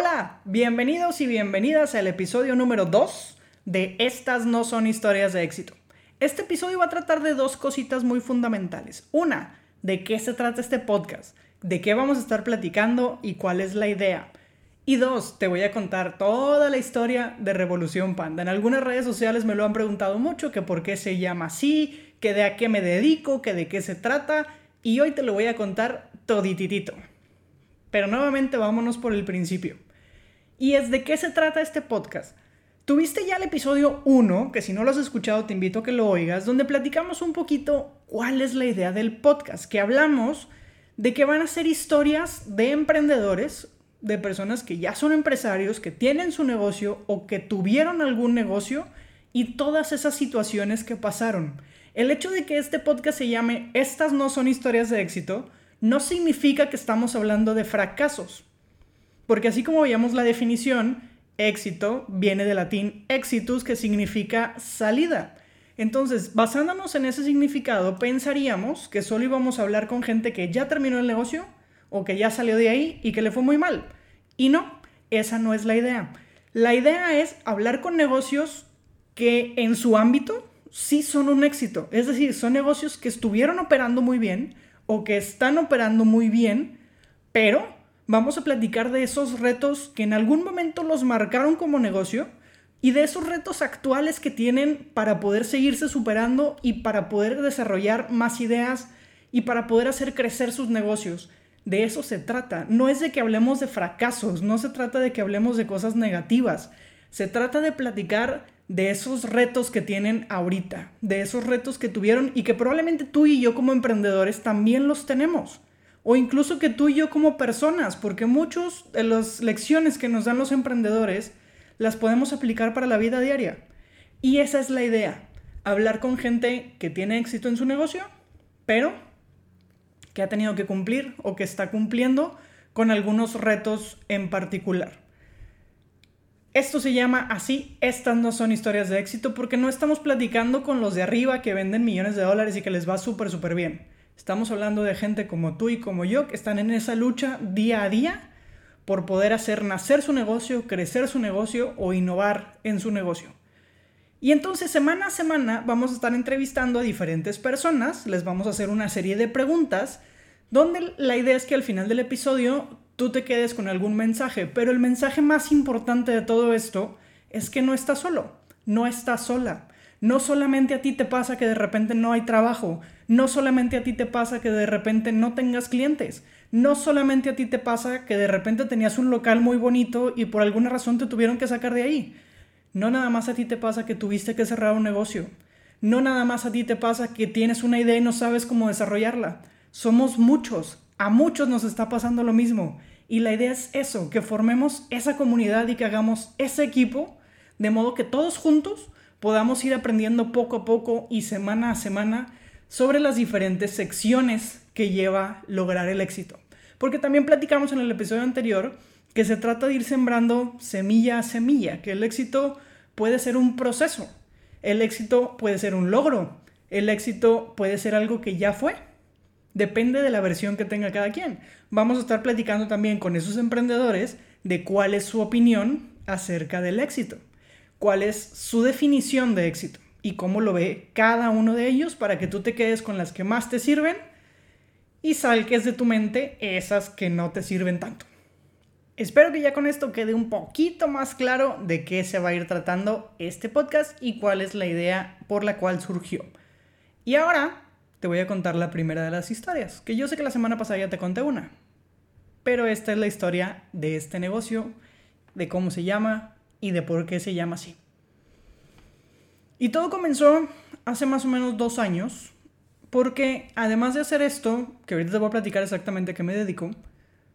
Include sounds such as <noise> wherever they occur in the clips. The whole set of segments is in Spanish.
Hola, bienvenidos y bienvenidas al episodio número 2 de Estas no son historias de éxito. Este episodio va a tratar de dos cositas muy fundamentales. Una, de qué se trata este podcast, de qué vamos a estar platicando y cuál es la idea. Y dos, te voy a contar toda la historia de Revolución Panda. En algunas redes sociales me lo han preguntado mucho, que por qué se llama así, que de a qué me dedico, que de qué se trata, y hoy te lo voy a contar todititito. Pero nuevamente vámonos por el principio. Y es de qué se trata este podcast. Tuviste ya el episodio 1, que si no lo has escuchado te invito a que lo oigas, donde platicamos un poquito cuál es la idea del podcast, que hablamos de que van a ser historias de emprendedores, de personas que ya son empresarios, que tienen su negocio o que tuvieron algún negocio y todas esas situaciones que pasaron. El hecho de que este podcast se llame Estas no son historias de éxito no significa que estamos hablando de fracasos. Porque así como veíamos la definición, éxito viene del latín exitus, que significa salida. Entonces, basándonos en ese significado, pensaríamos que solo íbamos a hablar con gente que ya terminó el negocio o que ya salió de ahí y que le fue muy mal. Y no, esa no es la idea. La idea es hablar con negocios que en su ámbito sí son un éxito. Es decir, son negocios que estuvieron operando muy bien, o que están operando muy bien, pero vamos a platicar de esos retos que en algún momento los marcaron como negocio y de esos retos actuales que tienen para poder seguirse superando y para poder desarrollar más ideas y para poder hacer crecer sus negocios. De eso se trata. No es de que hablemos de fracasos, no se trata de que hablemos de cosas negativas. Se trata de platicar de esos retos que tienen ahorita, de esos retos que tuvieron y que probablemente tú y yo como emprendedores también los tenemos. O incluso que tú y yo como personas, porque muchas de las lecciones que nos dan los emprendedores las podemos aplicar para la vida diaria. Y esa es la idea, hablar con gente que tiene éxito en su negocio, pero que ha tenido que cumplir o que está cumpliendo con algunos retos en particular. Esto se llama así, estas no son historias de éxito porque no estamos platicando con los de arriba que venden millones de dólares y que les va súper, súper bien. Estamos hablando de gente como tú y como yo que están en esa lucha día a día por poder hacer nacer su negocio, crecer su negocio o innovar en su negocio. Y entonces semana a semana vamos a estar entrevistando a diferentes personas, les vamos a hacer una serie de preguntas, donde la idea es que al final del episodio tú te quedes con algún mensaje, pero el mensaje más importante de todo esto es que no estás solo, no estás sola. No solamente a ti te pasa que de repente no hay trabajo, no solamente a ti te pasa que de repente no tengas clientes, no solamente a ti te pasa que de repente tenías un local muy bonito y por alguna razón te tuvieron que sacar de ahí. No nada más a ti te pasa que tuviste que cerrar un negocio. No nada más a ti te pasa que tienes una idea y no sabes cómo desarrollarla. Somos muchos, a muchos nos está pasando lo mismo. Y la idea es eso, que formemos esa comunidad y que hagamos ese equipo, de modo que todos juntos podamos ir aprendiendo poco a poco y semana a semana sobre las diferentes secciones que lleva lograr el éxito. Porque también platicamos en el episodio anterior que se trata de ir sembrando semilla a semilla, que el éxito puede ser un proceso, el éxito puede ser un logro, el éxito puede ser algo que ya fue Depende de la versión que tenga cada quien. Vamos a estar platicando también con esos emprendedores de cuál es su opinión acerca del éxito, cuál es su definición de éxito y cómo lo ve cada uno de ellos para que tú te quedes con las que más te sirven y salques de tu mente esas que no te sirven tanto. Espero que ya con esto quede un poquito más claro de qué se va a ir tratando este podcast y cuál es la idea por la cual surgió. Y ahora te voy a contar la primera de las historias, que yo sé que la semana pasada ya te conté una. Pero esta es la historia de este negocio, de cómo se llama y de por qué se llama así. Y todo comenzó hace más o menos dos años, porque además de hacer esto, que ahorita te voy a platicar exactamente a qué me dedico,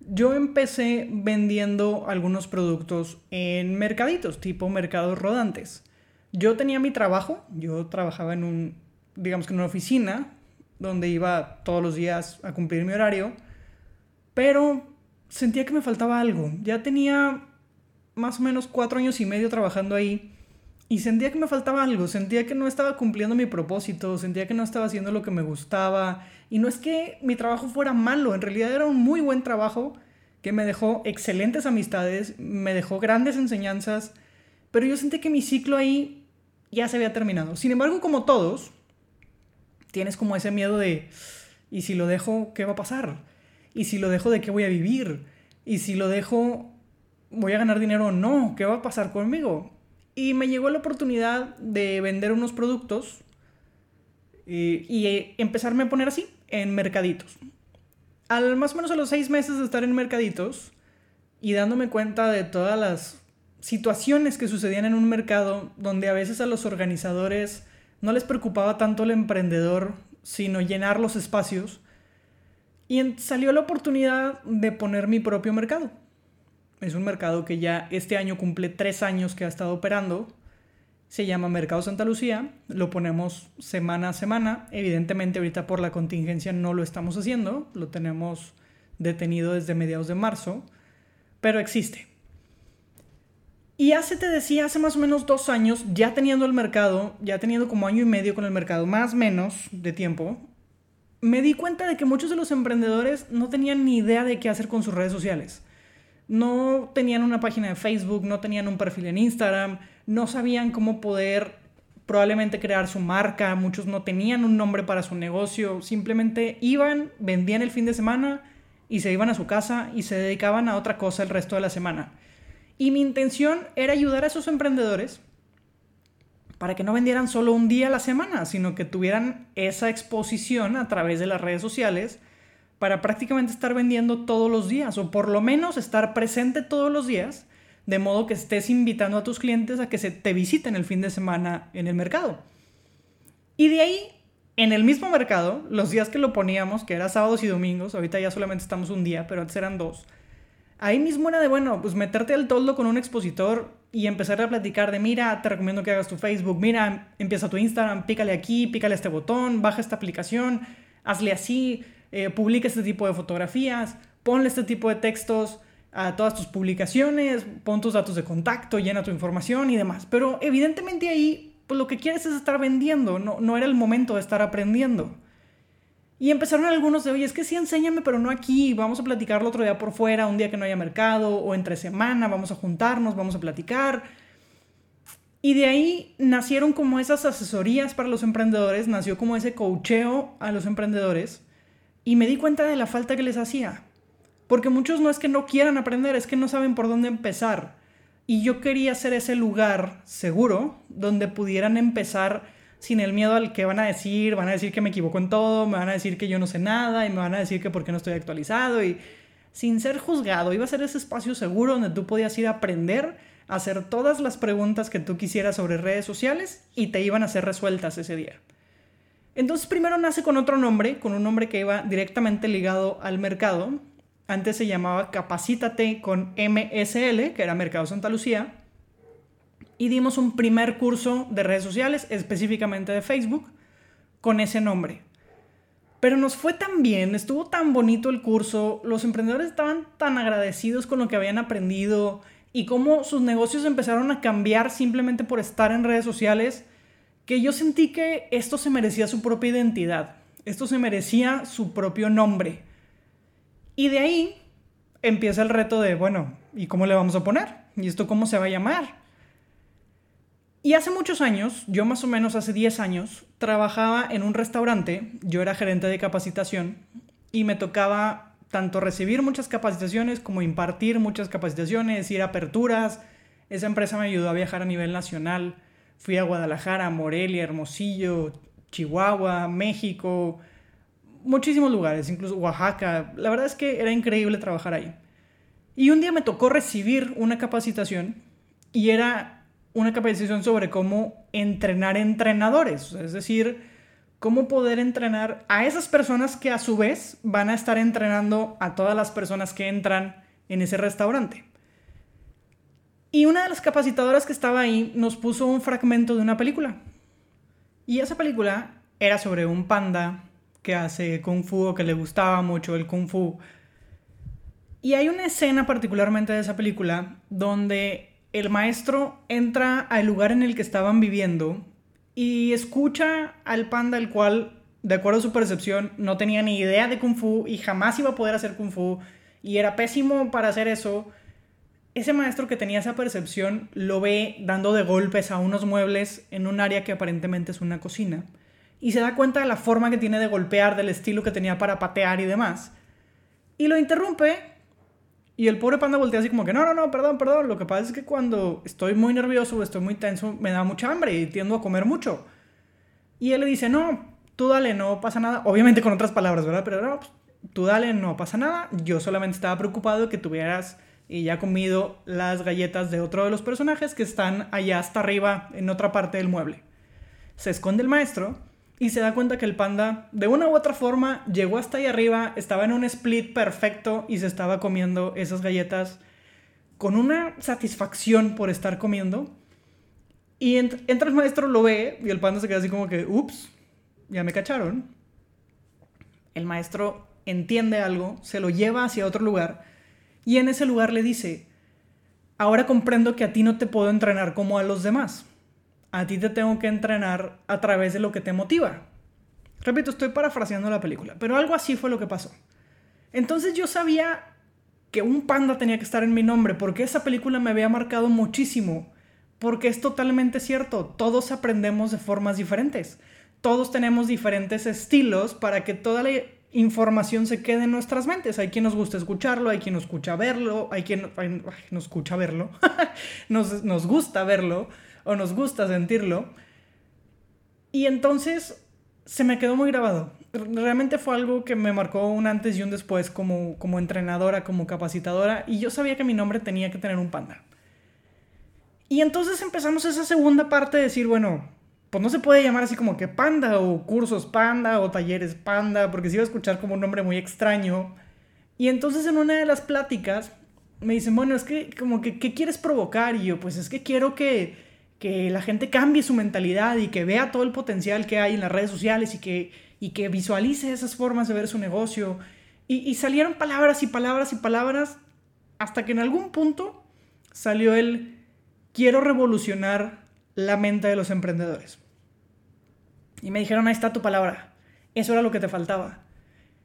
yo empecé vendiendo algunos productos en mercaditos, tipo mercados rodantes. Yo tenía mi trabajo, yo trabajaba en un, digamos que en una oficina, donde iba todos los días a cumplir mi horario, pero sentía que me faltaba algo. Ya tenía más o menos cuatro años y medio trabajando ahí y sentía que me faltaba algo, sentía que no estaba cumpliendo mi propósito, sentía que no estaba haciendo lo que me gustaba y no es que mi trabajo fuera malo, en realidad era un muy buen trabajo que me dejó excelentes amistades, me dejó grandes enseñanzas, pero yo sentí que mi ciclo ahí ya se había terminado. Sin embargo, como todos, tienes como ese miedo de, ¿y si lo dejo, qué va a pasar? ¿Y si lo dejo, de qué voy a vivir? ¿Y si lo dejo, voy a ganar dinero o no? ¿Qué va a pasar conmigo? Y me llegó la oportunidad de vender unos productos y, y empezarme a poner así, en mercaditos. Al más o menos a los seis meses de estar en mercaditos y dándome cuenta de todas las situaciones que sucedían en un mercado donde a veces a los organizadores no les preocupaba tanto el emprendedor, sino llenar los espacios. Y salió la oportunidad de poner mi propio mercado. Es un mercado que ya este año cumple tres años que ha estado operando. Se llama Mercado Santa Lucía. Lo ponemos semana a semana. Evidentemente ahorita por la contingencia no lo estamos haciendo. Lo tenemos detenido desde mediados de marzo. Pero existe. Y hace, te decía, hace más o menos dos años, ya teniendo el mercado, ya teniendo como año y medio con el mercado, más o menos de tiempo, me di cuenta de que muchos de los emprendedores no tenían ni idea de qué hacer con sus redes sociales. No tenían una página de Facebook, no tenían un perfil en Instagram, no sabían cómo poder probablemente crear su marca, muchos no tenían un nombre para su negocio, simplemente iban, vendían el fin de semana y se iban a su casa y se dedicaban a otra cosa el resto de la semana. Y mi intención era ayudar a esos emprendedores para que no vendieran solo un día a la semana, sino que tuvieran esa exposición a través de las redes sociales para prácticamente estar vendiendo todos los días o por lo menos estar presente todos los días, de modo que estés invitando a tus clientes a que se te visiten el fin de semana en el mercado. Y de ahí, en el mismo mercado, los días que lo poníamos, que era sábados y domingos, ahorita ya solamente estamos un día, pero antes eran dos, ahí mismo era de, bueno, pues meterte al toldo con un expositor y empezar a platicar de, mira, te recomiendo que hagas tu Facebook, mira, empieza tu Instagram, pícale aquí, pícale este botón, baja esta aplicación, hazle así, eh, publica este tipo de fotografías, ponle este tipo de textos a todas tus publicaciones, pon tus datos de contacto, llena tu información y demás. Pero evidentemente ahí, pues lo que quieres es estar vendiendo, no, no era el momento de estar aprendiendo. Y empezaron algunos de, oye, es que sí, enséñame, pero no aquí, vamos a platicarlo otro día por fuera, un día que no haya mercado, o entre semana, vamos a juntarnos, vamos a platicar. Y de ahí nacieron como esas asesorías para los emprendedores, nació como ese coacheo a los emprendedores, y me di cuenta de la falta que les hacía. Porque muchos no es que no quieran aprender, es que no saben por dónde empezar. Y yo quería ser ese lugar seguro donde pudieran empezar sin el miedo al que van a decir, van a decir que me equivoco en todo, me van a decir que yo no sé nada y me van a decir que por qué no estoy actualizado y sin ser juzgado, iba a ser ese espacio seguro donde tú podías ir a aprender, a hacer todas las preguntas que tú quisieras sobre redes sociales y te iban a ser resueltas ese día. Entonces primero nace con otro nombre, con un nombre que iba directamente ligado al mercado. Antes se llamaba Capacítate con MSL, que era Mercado Santa Lucía y dimos un primer curso de redes sociales, específicamente de Facebook, con ese nombre. Pero nos fue tan bien, estuvo tan bonito el curso, los emprendedores estaban tan agradecidos con lo que habían aprendido y cómo sus negocios empezaron a cambiar simplemente por estar en redes sociales, que yo sentí que esto se merecía su propia identidad, esto se merecía su propio nombre. Y de ahí empieza el reto de, bueno, ¿y cómo le vamos a poner? ¿Y esto cómo se va a llamar? Y hace muchos años, yo más o menos hace 10 años, trabajaba en un restaurante, yo era gerente de capacitación y me tocaba tanto recibir muchas capacitaciones como impartir muchas capacitaciones, ir a aperturas. Esa empresa me ayudó a viajar a nivel nacional. Fui a Guadalajara, Morelia, Hermosillo, Chihuahua, México, muchísimos lugares, incluso Oaxaca. La verdad es que era increíble trabajar ahí. Y un día me tocó recibir una capacitación y era una capacitación sobre cómo entrenar entrenadores, es decir, cómo poder entrenar a esas personas que a su vez van a estar entrenando a todas las personas que entran en ese restaurante. Y una de las capacitadoras que estaba ahí nos puso un fragmento de una película. Y esa película era sobre un panda que hace kung fu o que le gustaba mucho el kung fu. Y hay una escena particularmente de esa película donde el maestro entra al lugar en el que estaban viviendo y escucha al panda, el cual, de acuerdo a su percepción, no tenía ni idea de kung fu y jamás iba a poder hacer kung fu y era pésimo para hacer eso, ese maestro que tenía esa percepción lo ve dando de golpes a unos muebles en un área que aparentemente es una cocina y se da cuenta de la forma que tiene de golpear, del estilo que tenía para patear y demás. Y lo interrumpe y el pobre panda voltea así como que no, no, no, perdón, perdón. Lo que pasa es que cuando estoy muy nervioso o estoy muy tenso me da mucha hambre y tiendo a comer mucho. Y él le dice, no, tú dale, no pasa nada. Obviamente con otras palabras, ¿verdad? Pero no, pues, tú dale, no pasa nada. Yo solamente estaba preocupado de que tuvieras y ya comido las galletas de otro de los personajes que están allá hasta arriba en otra parte del mueble. Se esconde el maestro y se da cuenta que el panda de una u otra forma llegó hasta ahí arriba, estaba en un split perfecto y se estaba comiendo esas galletas con una satisfacción por estar comiendo. Y entra el maestro, lo ve y el panda se queda así como que, ups, ya me cacharon. El maestro entiende algo, se lo lleva hacia otro lugar y en ese lugar le dice, ahora comprendo que a ti no te puedo entrenar como a los demás. A ti te tengo que entrenar a través de lo que te motiva. Repito, estoy parafraseando la película, pero algo así fue lo que pasó. Entonces yo sabía que un panda tenía que estar en mi nombre porque esa película me había marcado muchísimo. Porque es totalmente cierto, todos aprendemos de formas diferentes. Todos tenemos diferentes estilos para que toda la información se quede en nuestras mentes. Hay quien nos gusta escucharlo, hay quien nos escucha verlo, hay quien nos escucha verlo, <laughs> nos, nos gusta verlo o nos gusta sentirlo. Y entonces se me quedó muy grabado. Realmente fue algo que me marcó un antes y un después como, como entrenadora, como capacitadora, y yo sabía que mi nombre tenía que tener un panda. Y entonces empezamos esa segunda parte de decir, bueno, pues no se puede llamar así como que panda o cursos panda o talleres panda, porque se iba a escuchar como un nombre muy extraño. Y entonces en una de las pláticas me dicen, bueno, es que como que, ¿qué quieres provocar? Y yo, pues es que quiero que, que la gente cambie su mentalidad y que vea todo el potencial que hay en las redes sociales y que, y que visualice esas formas de ver su negocio. Y, y salieron palabras y palabras y palabras hasta que en algún punto salió el quiero revolucionar la mente de los emprendedores. Y me dijeron, ahí está tu palabra. Eso era lo que te faltaba.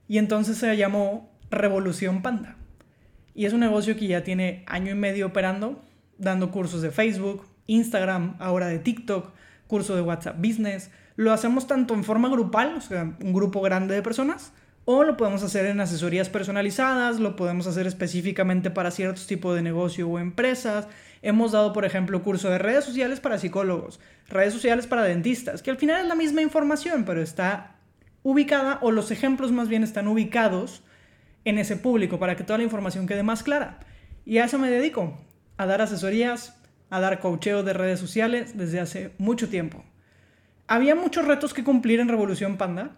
Y entonces se llamó Revolución Panda. Y es un negocio que ya tiene año y medio operando, dando cursos de Facebook, Instagram, ahora de TikTok, curso de WhatsApp Business. Lo hacemos tanto en forma grupal, o sea, un grupo grande de personas, o lo podemos hacer en asesorías personalizadas, lo podemos hacer específicamente para ciertos tipos de negocio o empresas. Hemos dado, por ejemplo, curso de redes sociales para psicólogos, redes sociales para dentistas, que al final es la misma información, pero está ubicada, o los ejemplos más bien están ubicados en ese público para que toda la información quede más clara. Y a eso me dedico, a dar asesorías, a dar coacheo de redes sociales desde hace mucho tiempo. Había muchos retos que cumplir en Revolución Panda,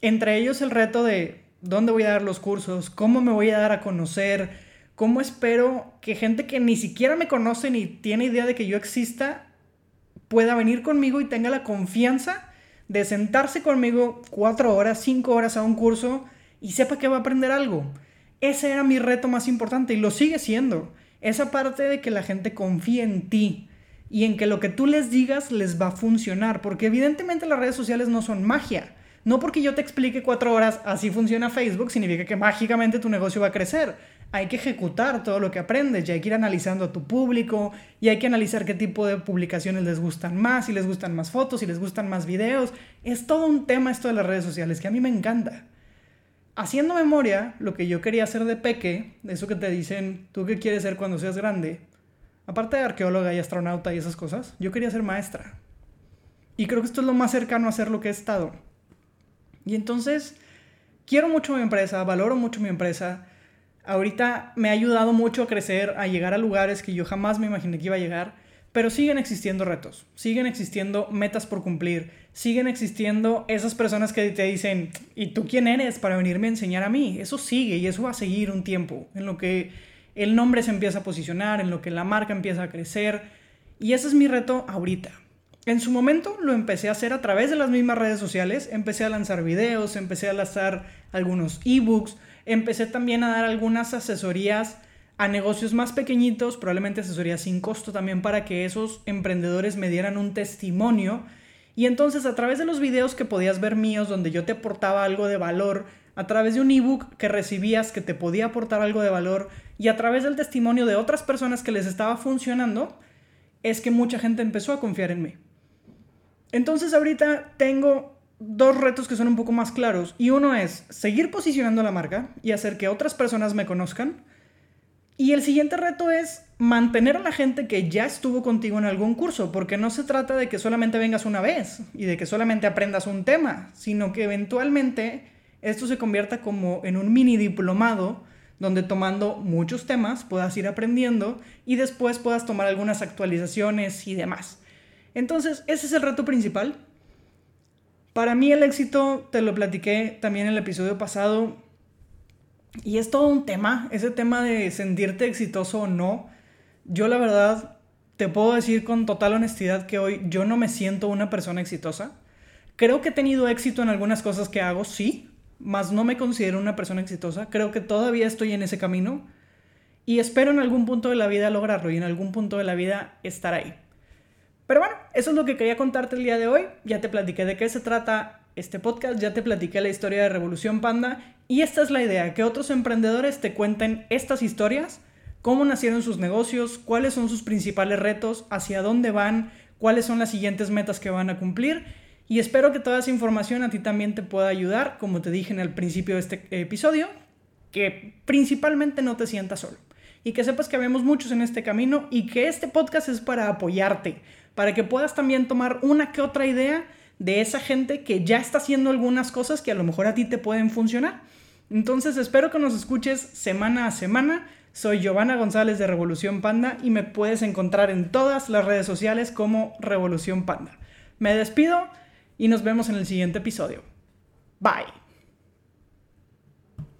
entre ellos el reto de dónde voy a dar los cursos, cómo me voy a dar a conocer, ¿Cómo espero que gente que ni siquiera me conoce ni tiene idea de que yo exista pueda venir conmigo y tenga la confianza de sentarse conmigo cuatro horas, cinco horas a un curso y sepa que va a aprender algo? Ese era mi reto más importante y lo sigue siendo. Esa parte de que la gente confíe en ti y en que lo que tú les digas les va a funcionar, porque evidentemente las redes sociales no son magia. No porque yo te explique cuatro horas así funciona Facebook significa que mágicamente tu negocio va a crecer hay que ejecutar todo lo que aprendes y hay que ir analizando a tu público y hay que analizar qué tipo de publicaciones les gustan más, si les gustan más fotos, si les gustan más videos. Es todo un tema esto de las redes sociales que a mí me encanta. Haciendo memoria, lo que yo quería hacer de peque, eso que te dicen, tú qué quieres ser cuando seas grande, aparte de arqueóloga y astronauta y esas cosas, yo quería ser maestra. Y creo que esto es lo más cercano a ser lo que he estado. Y entonces, quiero mucho mi empresa, valoro mucho mi empresa, ahorita me ha ayudado mucho a crecer, a llegar a lugares que yo jamás me imaginé que iba a llegar, pero siguen existiendo retos, siguen existiendo metas por cumplir, siguen existiendo esas personas que te dicen, ¿y tú quién eres para venirme a enseñar a mí? Eso sigue y eso va a seguir un tiempo, en lo que el nombre se empieza a posicionar, en lo que la marca empieza a crecer, y ese es mi reto ahorita. En su momento lo empecé a hacer a través de las mismas redes sociales, empecé a lanzar videos, empecé a lanzar algunos ebooks, empecé también a dar algunas asesorías a negocios más pequeñitos, probablemente asesorías sin costo también para que esos emprendedores me dieran un testimonio. Y entonces a través de los videos que podías ver míos donde yo te aportaba algo de valor, a través de un ebook que recibías que te podía aportar algo de valor y a través del testimonio de otras personas que les estaba funcionando, es que mucha gente empezó a confiar en mí. Entonces ahorita tengo dos retos que son un poco más claros y uno es seguir posicionando la marca y hacer que otras personas me conozcan. Y el siguiente reto es mantener a la gente que ya estuvo contigo en algún curso, porque no se trata de que solamente vengas una vez y de que solamente aprendas un tema, sino que eventualmente esto se convierta como en un mini diplomado donde tomando muchos temas puedas ir aprendiendo y después puedas tomar algunas actualizaciones y demás. Entonces, ese es el reto principal. Para mí el éxito, te lo platiqué también en el episodio pasado, y es todo un tema, ese tema de sentirte exitoso o no. Yo la verdad te puedo decir con total honestidad que hoy yo no me siento una persona exitosa. Creo que he tenido éxito en algunas cosas que hago, sí, mas no me considero una persona exitosa. Creo que todavía estoy en ese camino y espero en algún punto de la vida lograrlo y en algún punto de la vida estar ahí. Pero bueno, eso es lo que quería contarte el día de hoy. Ya te platiqué de qué se trata este podcast, ya te platiqué la historia de Revolución Panda y esta es la idea, que otros emprendedores te cuenten estas historias, cómo nacieron sus negocios, cuáles son sus principales retos, hacia dónde van, cuáles son las siguientes metas que van a cumplir y espero que toda esa información a ti también te pueda ayudar, como te dije en el principio de este episodio, que principalmente no te sientas solo. Y que sepas que vemos muchos en este camino y que este podcast es para apoyarte, para que puedas también tomar una que otra idea de esa gente que ya está haciendo algunas cosas que a lo mejor a ti te pueden funcionar. Entonces espero que nos escuches semana a semana. Soy Giovanna González de Revolución Panda y me puedes encontrar en todas las redes sociales como Revolución Panda. Me despido y nos vemos en el siguiente episodio. Bye.